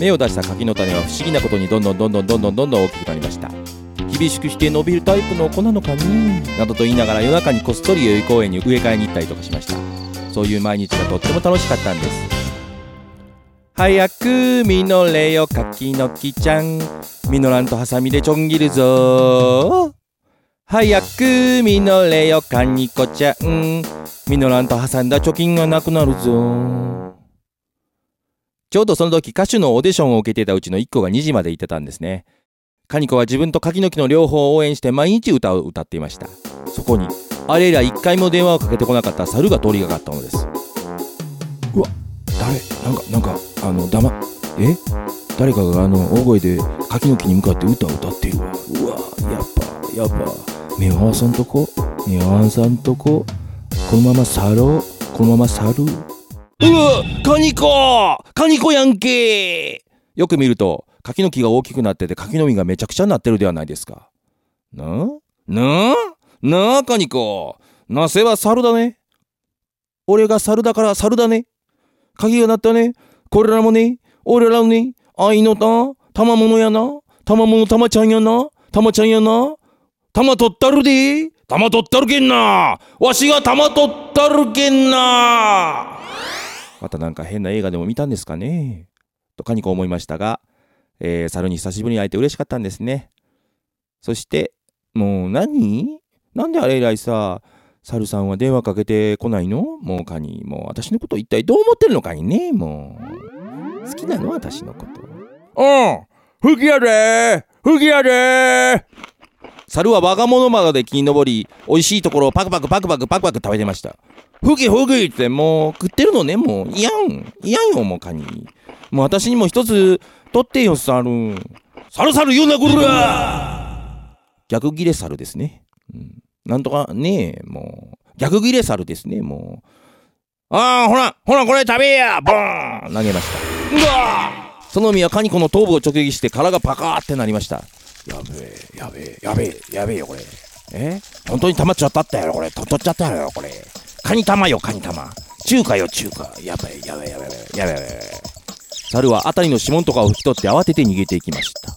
芽を出した柿の種は不思議なことにどんどんどんどんどんどんどんどん大きくなりました厳しくして伸びるタイプの子なのかねなどと言いながら夜中にこっそり代々木公園に植え替えに行ったりとかしましたそういう毎日がとっても楽しかったんです早く実れよ柿の木ちゃん実らんとハサミでちょん切るぞ早く実れよカニコちゃん実らんと挟んだ貯金がなくなるぞちょうどその時歌手のオーディションを受けていたうちの1個が2時まで行ってたんですね。カニコは自分と柿の木の両方を応援して毎日歌を歌っていました。そこにあれ以来一回も電話をかけてこなかった猿が通りがかったのです。うわ誰？なんかなんかあの黙え？誰かがあの大声で柿の木に向かって歌を歌っているわ。うわやっぱやっぱ。目を合わさんとこ。目を合わさんとこ。このまま去ろう。このまま去る。うわカニコ。カニコやんけよく見ると柿の木が大きくなってて柿の実がめちゃくちゃになってるではないですか。な？な？なあカニコ。なせは猿だね。俺が猿だから猿だね。鍵が鳴ったね。これらもね。俺らもね。愛のた賜物やな。賜物たまちゃんやな。たまちゃんやな。玉取ったるで。玉取ったるけんな。わしが玉取ったるけんな。またなんか変な映画でも見たんですかね？とかにこう思いましたが、えー、猿に久しぶりに会えて嬉しかったんですね。そして、もう何？なんであれ以来さ、猿さんは電話かけてこないの？もうカニ。もう私のこと一体どう思ってるのかにね？もう。好きなの？私のこと。うん好きやで好きやで猿は我が物まで木に登り、美味しいところをパクパクパクパクパクパク食べてました。ふぎふぎってもう食ってるのね、もう。いやん。いやんよ、もうカニ。もう私にも一つ取ってよ、猿。猿猿言うな、こら逆ギレ猿ですね。うん。なんとかねえ、もう。逆ギレ猿ですね、もう。ああ、ほら、ほら、これ食べやボーン投げました。うわその実はカニコの頭部を直撃して殻がパカーってなりました。やべえ、やべえ、やべえ、やべえよ、これ。え？本当に溜まっちゃったったやろ、これ。と、取っちゃったやろ、これ。カニ玉よ、カニ玉。中華よ、中華。やべえ、やべえ、やべえ、やべえ、やべえ。猿は辺りの指紋とかを拭き取って慌てて逃げていきました。